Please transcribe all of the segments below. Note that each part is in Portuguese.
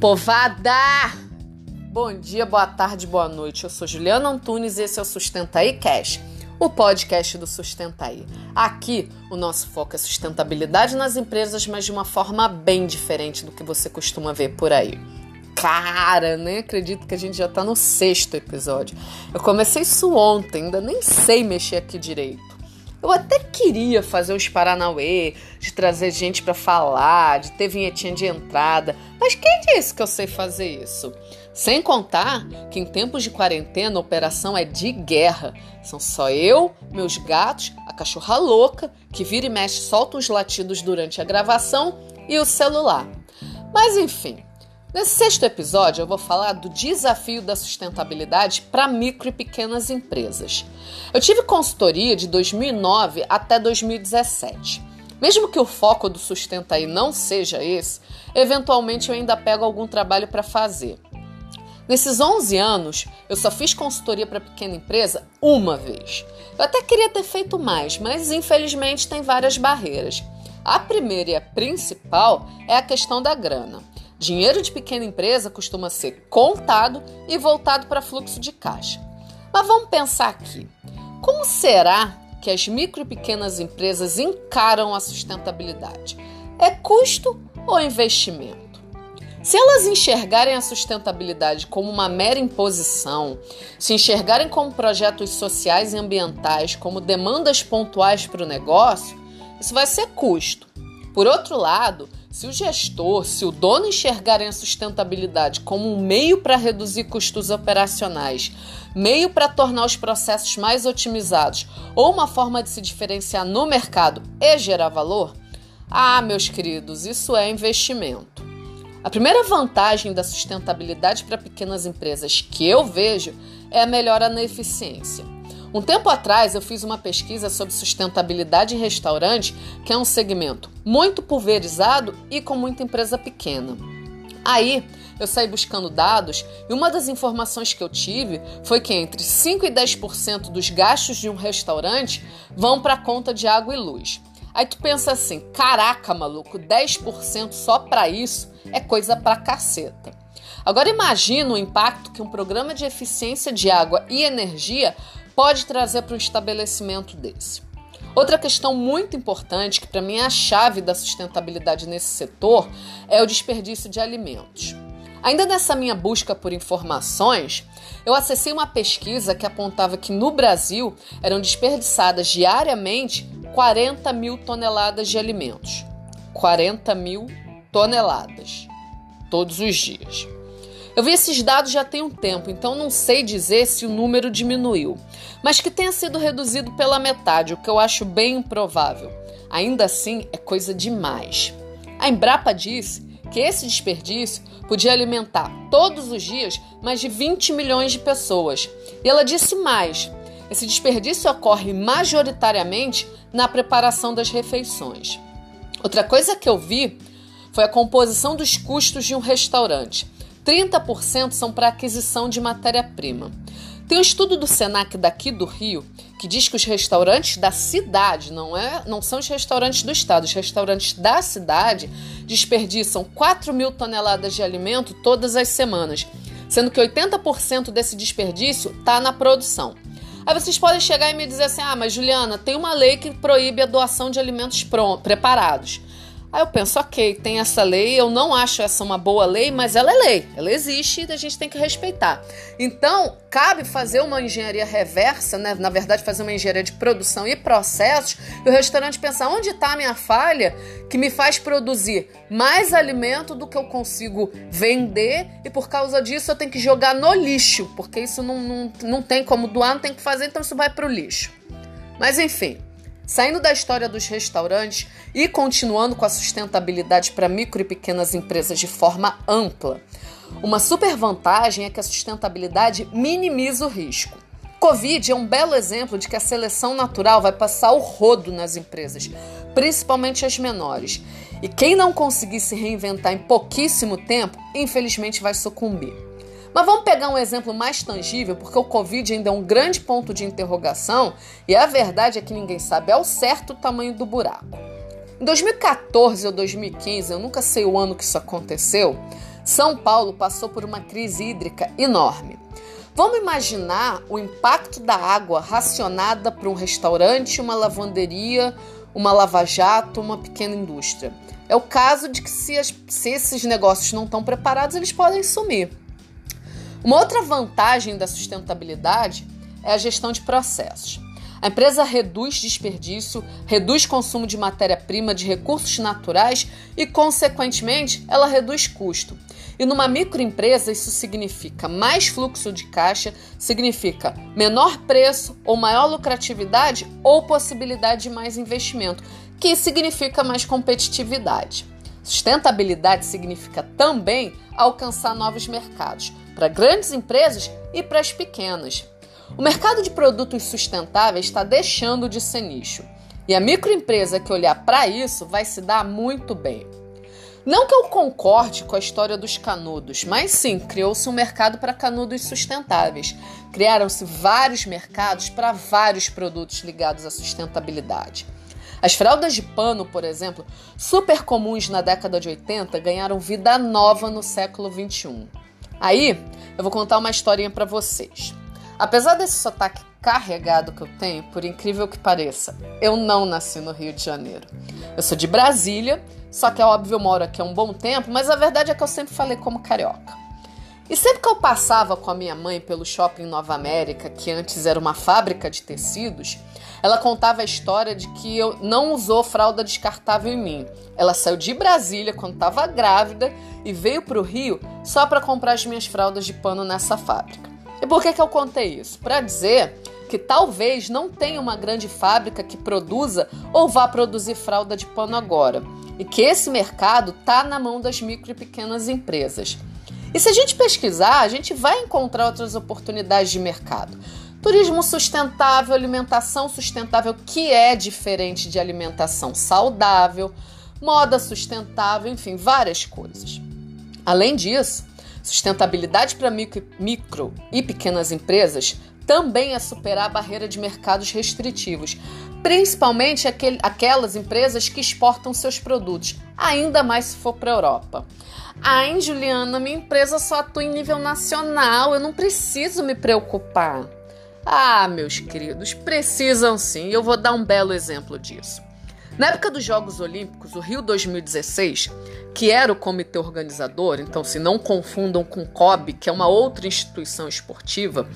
Povada! Bom dia, boa tarde, boa noite. Eu sou Juliana Antunes e esse é o Sustenta aí Cash, o podcast do Sustenta aí. Aqui, o nosso foco é sustentabilidade nas empresas, mas de uma forma bem diferente do que você costuma ver por aí. Cara, nem acredito que a gente já tá no sexto episódio. Eu comecei isso ontem, ainda nem sei mexer aqui direito. Eu até queria fazer uns Paranauê, de trazer gente para falar, de ter vinhetinha de entrada, mas quem disse que eu sei fazer isso? Sem contar que em tempos de quarentena a operação é de guerra. São só eu, meus gatos, a cachorra louca, que vira e mexe solta uns latidos durante a gravação e o celular. Mas enfim, Nesse sexto episódio, eu vou falar do desafio da sustentabilidade para micro e pequenas empresas. Eu tive consultoria de 2009 até 2017. Mesmo que o foco do Sustenta aí não seja esse, eventualmente eu ainda pego algum trabalho para fazer. Nesses 11 anos, eu só fiz consultoria para pequena empresa uma vez. Eu até queria ter feito mais, mas infelizmente tem várias barreiras. A primeira e a principal é a questão da grana. Dinheiro de pequena empresa costuma ser contado e voltado para fluxo de caixa. Mas vamos pensar aqui: como será que as micro e pequenas empresas encaram a sustentabilidade? É custo ou investimento? Se elas enxergarem a sustentabilidade como uma mera imposição, se enxergarem como projetos sociais e ambientais, como demandas pontuais para o negócio, isso vai ser custo. Por outro lado, se o gestor, se o dono enxergarem a sustentabilidade como um meio para reduzir custos operacionais, meio para tornar os processos mais otimizados ou uma forma de se diferenciar no mercado e gerar valor, ah, meus queridos, isso é investimento. A primeira vantagem da sustentabilidade para pequenas empresas que eu vejo é a melhora na eficiência. Um tempo atrás eu fiz uma pesquisa sobre sustentabilidade em restaurante, que é um segmento muito pulverizado e com muita empresa pequena. Aí eu saí buscando dados e uma das informações que eu tive foi que entre 5 e 10% dos gastos de um restaurante vão para a conta de água e luz. Aí tu pensa assim: caraca, maluco, 10% só para isso é coisa pra caceta. Agora imagina o impacto que um programa de eficiência de água e energia pode trazer para um estabelecimento desse. Outra questão muito importante, que para mim é a chave da sustentabilidade nesse setor, é o desperdício de alimentos. Ainda nessa minha busca por informações, eu acessei uma pesquisa que apontava que no Brasil eram desperdiçadas diariamente 40 mil toneladas de alimentos. 40 mil toneladas todos os dias. Eu vi esses dados já tem um tempo, então não sei dizer se o número diminuiu, mas que tenha sido reduzido pela metade, o que eu acho bem improvável. Ainda assim, é coisa demais. A Embrapa disse que esse desperdício podia alimentar todos os dias mais de 20 milhões de pessoas. E ela disse mais: esse desperdício ocorre majoritariamente na preparação das refeições. Outra coisa que eu vi foi a composição dos custos de um restaurante. 30% são para aquisição de matéria-prima. Tem um estudo do Senac daqui do Rio que diz que os restaurantes da cidade, não, é, não são os restaurantes do estado, os restaurantes da cidade desperdiçam 4 mil toneladas de alimento todas as semanas, sendo que 80% desse desperdício está na produção. Aí vocês podem chegar e me dizer assim: ah, mas Juliana, tem uma lei que proíbe a doação de alimentos preparados. Aí eu penso, ok, tem essa lei, eu não acho essa uma boa lei, mas ela é lei, ela existe e a gente tem que respeitar. Então, cabe fazer uma engenharia reversa, né? na verdade, fazer uma engenharia de produção e processos, e o restaurante pensar onde está a minha falha que me faz produzir mais alimento do que eu consigo vender, e por causa disso eu tenho que jogar no lixo, porque isso não, não, não tem como doar, não tem que fazer, então isso vai para o lixo. Mas enfim. Saindo da história dos restaurantes e continuando com a sustentabilidade para micro e pequenas empresas de forma ampla. Uma super vantagem é que a sustentabilidade minimiza o risco. Covid é um belo exemplo de que a seleção natural vai passar o rodo nas empresas, principalmente as menores. E quem não conseguir se reinventar em pouquíssimo tempo, infelizmente vai sucumbir. Mas vamos pegar um exemplo mais tangível, porque o Covid ainda é um grande ponto de interrogação e a verdade é que ninguém sabe ao certo o tamanho do buraco. Em 2014 ou 2015, eu nunca sei o ano que isso aconteceu, São Paulo passou por uma crise hídrica enorme. Vamos imaginar o impacto da água racionada para um restaurante, uma lavanderia, uma lava-jato, uma pequena indústria. É o caso de que se, as, se esses negócios não estão preparados, eles podem sumir. Uma outra vantagem da sustentabilidade é a gestão de processos. A empresa reduz desperdício, reduz consumo de matéria-prima, de recursos naturais e, consequentemente, ela reduz custo. E numa microempresa, isso significa mais fluxo de caixa, significa menor preço ou maior lucratividade ou possibilidade de mais investimento, que significa mais competitividade. Sustentabilidade significa também alcançar novos mercados para grandes empresas e para as pequenas. O mercado de produtos sustentáveis está deixando de ser nicho. E a microempresa que olhar para isso vai se dar muito bem. Não que eu concorde com a história dos canudos, mas sim, criou-se um mercado para canudos sustentáveis. Criaram-se vários mercados para vários produtos ligados à sustentabilidade. As fraldas de pano, por exemplo, super comuns na década de 80, ganharam vida nova no século 21. Aí, eu vou contar uma historinha para vocês. Apesar desse sotaque carregado que eu tenho, por incrível que pareça, eu não nasci no Rio de Janeiro. Eu sou de Brasília, só que é óbvio eu moro aqui há um bom tempo, mas a verdade é que eu sempre falei como carioca. E sempre que eu passava com a minha mãe pelo shopping Nova América, que antes era uma fábrica de tecidos, ela contava a história de que eu não usou fralda descartável em mim. Ela saiu de Brasília quando estava grávida e veio para o Rio só para comprar as minhas fraldas de pano nessa fábrica. E por que, que eu contei isso? Para dizer que talvez não tenha uma grande fábrica que produza ou vá produzir fralda de pano agora, e que esse mercado está na mão das micro e pequenas empresas. E se a gente pesquisar, a gente vai encontrar outras oportunidades de mercado. Turismo sustentável, alimentação sustentável, que é diferente de alimentação saudável, moda sustentável, enfim, várias coisas. Além disso, sustentabilidade para micro, micro e pequenas empresas também é superar a barreira de mercados restritivos, principalmente aquele, aquelas empresas que exportam seus produtos, ainda mais se for para a Europa. Ai, Juliana, minha empresa só atua em nível nacional, eu não preciso me preocupar. Ah, meus queridos, precisam sim, eu vou dar um belo exemplo disso. Na época dos Jogos Olímpicos, o Rio 2016, que era o comitê organizador, então se não confundam com o COB, que é uma outra instituição esportiva,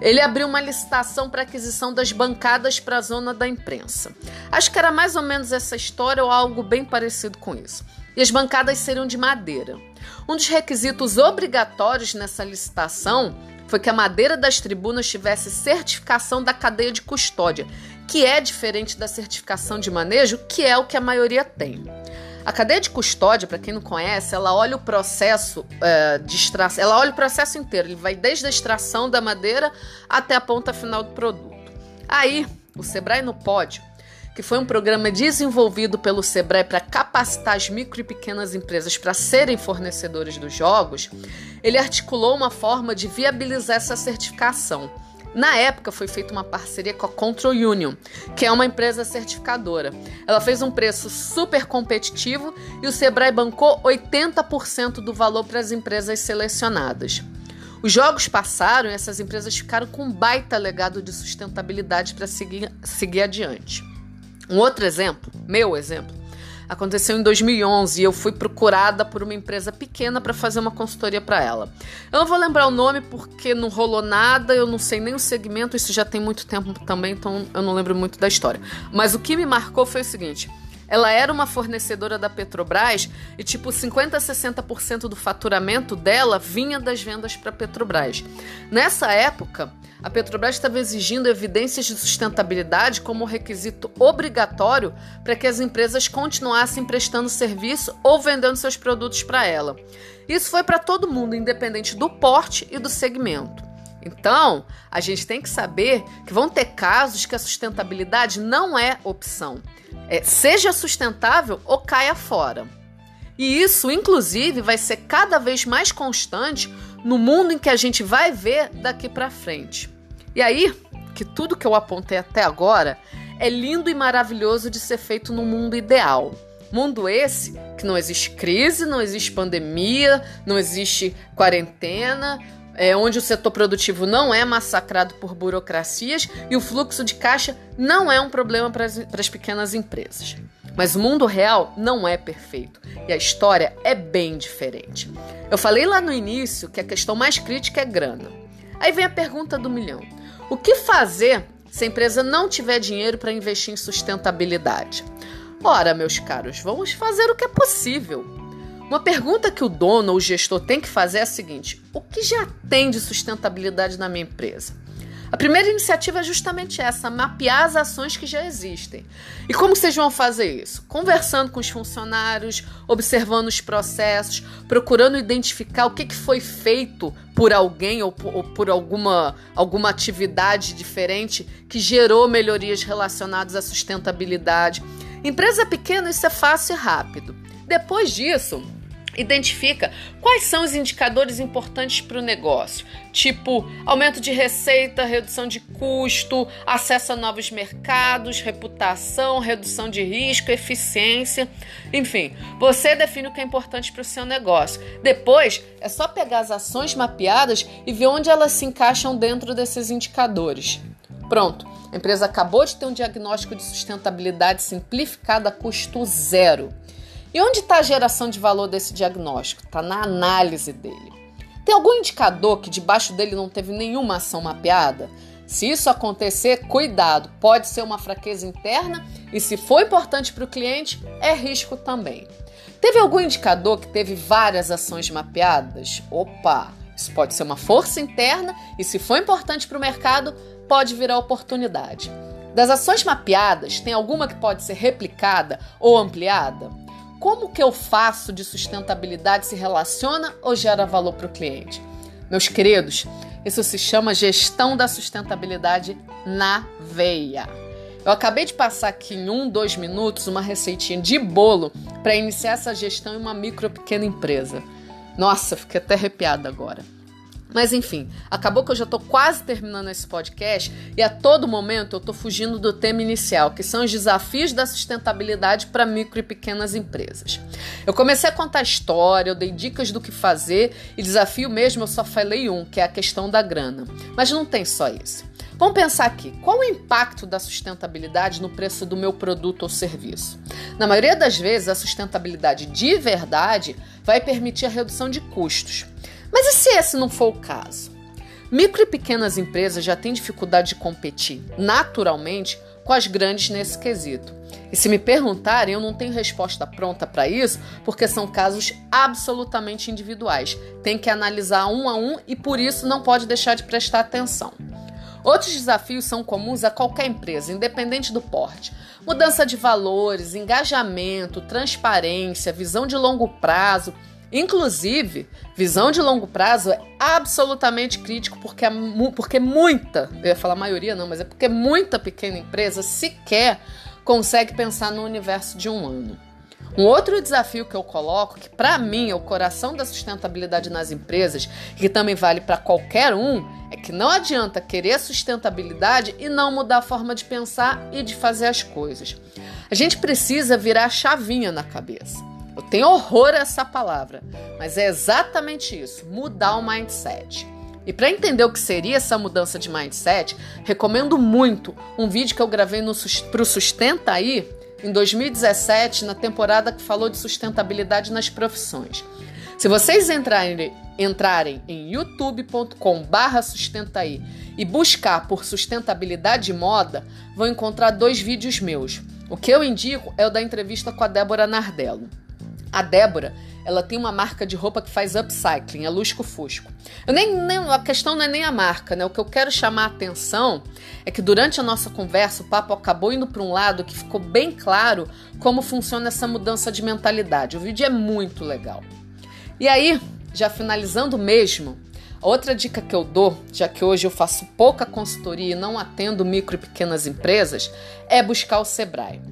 ele abriu uma licitação para aquisição das bancadas para a zona da imprensa. Acho que era mais ou menos essa história ou algo bem parecido com isso. E as bancadas seriam de madeira. Um dos requisitos obrigatórios nessa licitação foi que a madeira das tribunas tivesse certificação da cadeia de custódia, que é diferente da certificação de manejo, que é o que a maioria tem. A cadeia de custódia, para quem não conhece, ela olha o processo é, de extração, ela olha o processo inteiro, ele vai desde a extração da madeira até a ponta final do produto. Aí, o Sebrae no Pódio, que foi um programa desenvolvido pelo Sebrae para capacitar as micro e pequenas empresas para serem fornecedores dos jogos, ele articulou uma forma de viabilizar essa certificação. Na época foi feita uma parceria com a Control Union, que é uma empresa certificadora. Ela fez um preço super competitivo e o Sebrae bancou 80% do valor para as empresas selecionadas. Os jogos passaram e essas empresas ficaram com um baita legado de sustentabilidade para seguir, seguir adiante. Um outro exemplo, meu exemplo, Aconteceu em 2011 e eu fui procurada por uma empresa pequena para fazer uma consultoria para ela. Eu não vou lembrar o nome porque não rolou nada, eu não sei nem o segmento, isso já tem muito tempo também, então eu não lembro muito da história. Mas o que me marcou foi o seguinte: ela era uma fornecedora da Petrobras e tipo 50 a 60% do faturamento dela vinha das vendas para a Petrobras. Nessa época, a Petrobras estava exigindo evidências de sustentabilidade como requisito obrigatório para que as empresas continuassem prestando serviço ou vendendo seus produtos para ela. Isso foi para todo mundo, independente do porte e do segmento. Então, a gente tem que saber que vão ter casos que a sustentabilidade não é opção. É, seja sustentável ou caia fora. E isso, inclusive, vai ser cada vez mais constante no mundo em que a gente vai ver daqui para frente. E aí, que tudo que eu apontei até agora é lindo e maravilhoso de ser feito no mundo ideal. Mundo esse que não existe crise, não existe pandemia, não existe quarentena, é, onde o setor produtivo não é massacrado por burocracias e o fluxo de caixa não é um problema para as pequenas empresas. Mas o mundo real não é perfeito e a história é bem diferente. Eu falei lá no início que a questão mais crítica é grana. Aí vem a pergunta do milhão: o que fazer se a empresa não tiver dinheiro para investir em sustentabilidade? Ora, meus caros, vamos fazer o que é possível. Uma pergunta que o dono ou o gestor tem que fazer é a seguinte: o que já tem de sustentabilidade na minha empresa? A primeira iniciativa é justamente essa: mapear as ações que já existem. E como vocês vão fazer isso? Conversando com os funcionários, observando os processos, procurando identificar o que, foi feito por alguém ou por, ou por alguma, alguma atividade diferente que gerou melhorias relacionadas à sustentabilidade. Empresa pequena, isso é fácil e rápido. Depois disso, identifica quais são os indicadores importantes para o negócio, tipo aumento de receita, redução de custo, acesso a novos mercados, reputação, redução de risco, eficiência, enfim, você define o que é importante para o seu negócio. Depois é só pegar as ações mapeadas e ver onde elas se encaixam dentro desses indicadores. Pronto, a empresa acabou de ter um diagnóstico de sustentabilidade simplificado a custo zero. E onde está a geração de valor desse diagnóstico? Está na análise dele. Tem algum indicador que debaixo dele não teve nenhuma ação mapeada? Se isso acontecer, cuidado, pode ser uma fraqueza interna e, se for importante para o cliente, é risco também. Teve algum indicador que teve várias ações mapeadas? Opa, isso pode ser uma força interna e, se for importante para o mercado, pode virar oportunidade. Das ações mapeadas, tem alguma que pode ser replicada ou ampliada? Como que eu faço de sustentabilidade se relaciona ou gera valor para o cliente? Meus queridos, isso se chama gestão da sustentabilidade na veia. Eu acabei de passar aqui em um, dois minutos uma receitinha de bolo para iniciar essa gestão em uma micro pequena empresa. Nossa, fiquei até arrepiada agora. Mas enfim, acabou que eu já estou quase terminando esse podcast e a todo momento eu estou fugindo do tema inicial, que são os desafios da sustentabilidade para micro e pequenas empresas. Eu comecei a contar história, eu dei dicas do que fazer e desafio mesmo eu só falei um, que é a questão da grana. Mas não tem só isso. Vamos pensar aqui, qual o impacto da sustentabilidade no preço do meu produto ou serviço? Na maioria das vezes, a sustentabilidade de verdade vai permitir a redução de custos. Mas e se esse não for o caso? Micro e pequenas empresas já têm dificuldade de competir naturalmente com as grandes nesse quesito. E se me perguntarem, eu não tenho resposta pronta para isso, porque são casos absolutamente individuais. Tem que analisar um a um e por isso não pode deixar de prestar atenção. Outros desafios são comuns a qualquer empresa, independente do porte. Mudança de valores, engajamento, transparência, visão de longo prazo Inclusive, visão de longo prazo é absolutamente crítico porque, é, porque muita, eu ia falar maioria não, mas é porque muita pequena empresa sequer consegue pensar no universo de um ano. Um outro desafio que eu coloco, que para mim é o coração da sustentabilidade nas empresas, que também vale para qualquer um, é que não adianta querer sustentabilidade e não mudar a forma de pensar e de fazer as coisas. A gente precisa virar a chavinha na cabeça. Eu tenho horror a essa palavra, mas é exatamente isso: mudar o mindset. E para entender o que seria essa mudança de mindset, recomendo muito um vídeo que eu gravei para o Sustenta aí em 2017, na temporada que falou de sustentabilidade nas profissões. Se vocês entrarem, entrarem em youtube.com/barra sustentaí e buscar por sustentabilidade e moda, vão encontrar dois vídeos meus. O que eu indico é o da entrevista com a Débora Nardello. A Débora, ela tem uma marca de roupa que faz upcycling, é Lusco Fusco. Eu nem, nem, a questão não é nem a marca, né? O que eu quero chamar a atenção é que durante a nossa conversa o papo acabou indo para um lado que ficou bem claro como funciona essa mudança de mentalidade. O vídeo é muito legal. E aí, já finalizando mesmo, outra dica que eu dou, já que hoje eu faço pouca consultoria e não atendo micro e pequenas empresas, é buscar o Sebrae.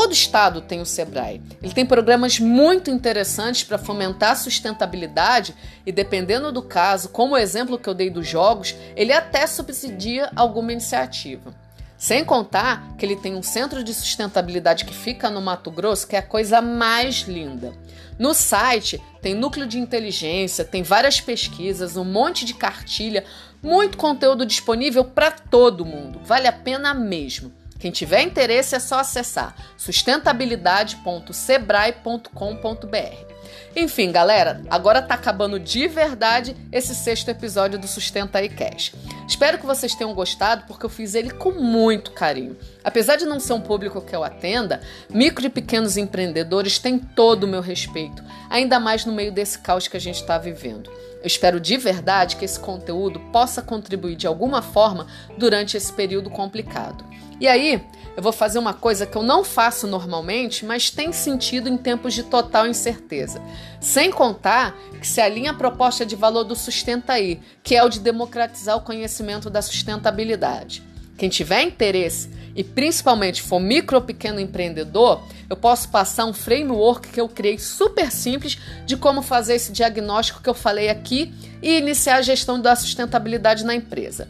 Todo estado tem o Sebrae. Ele tem programas muito interessantes para fomentar a sustentabilidade e, dependendo do caso, como o exemplo que eu dei dos jogos, ele até subsidia alguma iniciativa. Sem contar que ele tem um centro de sustentabilidade que fica no Mato Grosso, que é a coisa mais linda. No site tem núcleo de inteligência, tem várias pesquisas, um monte de cartilha, muito conteúdo disponível para todo mundo. Vale a pena mesmo. Quem tiver interesse é só acessar sustentabilidade.sebrae.com.br. Enfim, galera, agora tá acabando de verdade esse sexto episódio do Sustenta aí Cash. Espero que vocês tenham gostado, porque eu fiz ele com muito carinho. Apesar de não ser um público que eu atenda, micro e pequenos empreendedores têm todo o meu respeito, ainda mais no meio desse caos que a gente está vivendo. Eu espero de verdade que esse conteúdo possa contribuir de alguma forma durante esse período complicado. E aí, eu vou fazer uma coisa que eu não faço normalmente, mas tem sentido em tempos de total incerteza. Sem contar que se alinha a proposta de valor do Sustenta aí, que é o de democratizar o conhecimento da sustentabilidade. Quem tiver interesse e principalmente for micro ou pequeno empreendedor, eu posso passar um framework que eu criei super simples de como fazer esse diagnóstico que eu falei aqui e iniciar a gestão da sustentabilidade na empresa.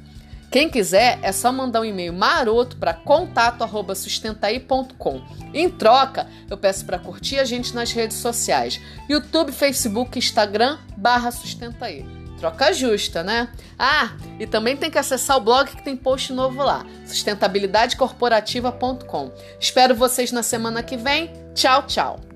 Quem quiser é só mandar um e-mail maroto para contato@sustentaí.com. Em troca, eu peço para curtir a gente nas redes sociais: YouTube, Facebook, Instagram /sustentaí. Troca justa, né? Ah, e também tem que acessar o blog que tem post novo lá, sustentabilidadecorporativa.com. Espero vocês na semana que vem. Tchau, tchau.